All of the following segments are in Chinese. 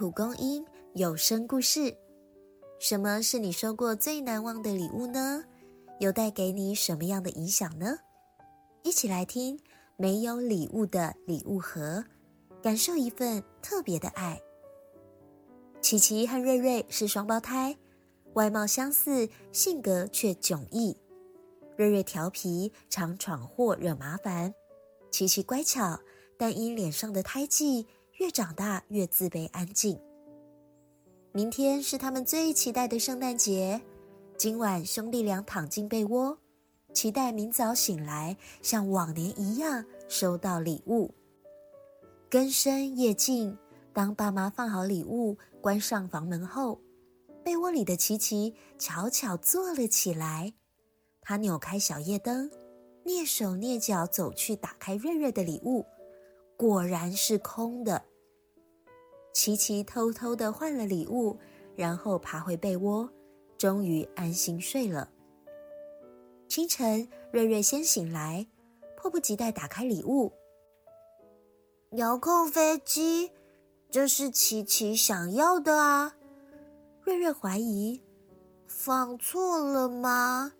蒲公英有声故事。什么是你收过最难忘的礼物呢？又带给你什么样的影响呢？一起来听《没有礼物的礼物盒》，感受一份特别的爱。琪琪和瑞瑞是双胞胎，外貌相似，性格却迥异。瑞瑞调皮，常闯祸惹麻烦；琪琪乖巧，但因脸上的胎记。越长大越自卑安静。明天是他们最期待的圣诞节。今晚兄弟俩躺进被窝，期待明早醒来像往年一样收到礼物。更深夜静，当爸妈放好礼物，关上房门后，被窝里的琪琪悄悄坐了起来。他扭开小夜灯，蹑手蹑脚走去打开瑞瑞的礼物，果然是空的。琪琪偷偷的换了礼物，然后爬回被窝，终于安心睡了。清晨，瑞瑞先醒来，迫不及待打开礼物。遥控飞机，这是琪琪想要的啊！瑞瑞怀疑，放错了吗？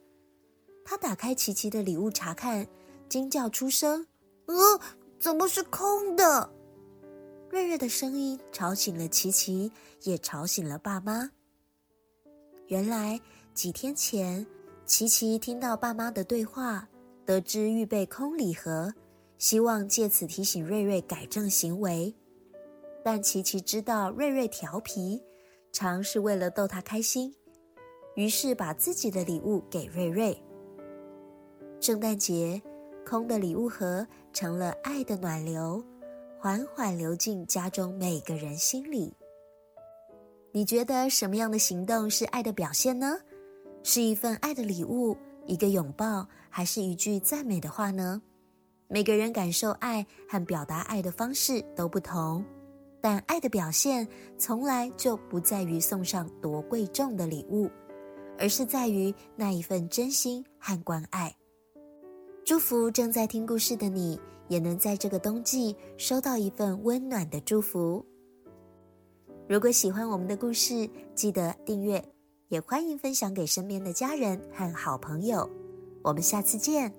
他打开琪琪的礼物查看，惊叫出声：“呃，怎么是空的？”瑞瑞的声音吵醒了琪琪，也吵醒了爸妈。原来几天前，琪琪听到爸妈的对话，得知预备空礼盒，希望借此提醒瑞瑞改正行为。但琪琪知道瑞瑞调皮，常是为了逗他开心，于是把自己的礼物给瑞瑞。圣诞节，空的礼物盒成了爱的暖流。缓缓流进家中每个人心里。你觉得什么样的行动是爱的表现呢？是一份爱的礼物，一个拥抱，还是一句赞美的话呢？每个人感受爱和表达爱的方式都不同，但爱的表现从来就不在于送上多贵重的礼物，而是在于那一份真心和关爱。祝福正在听故事的你。也能在这个冬季收到一份温暖的祝福。如果喜欢我们的故事，记得订阅，也欢迎分享给身边的家人和好朋友。我们下次见。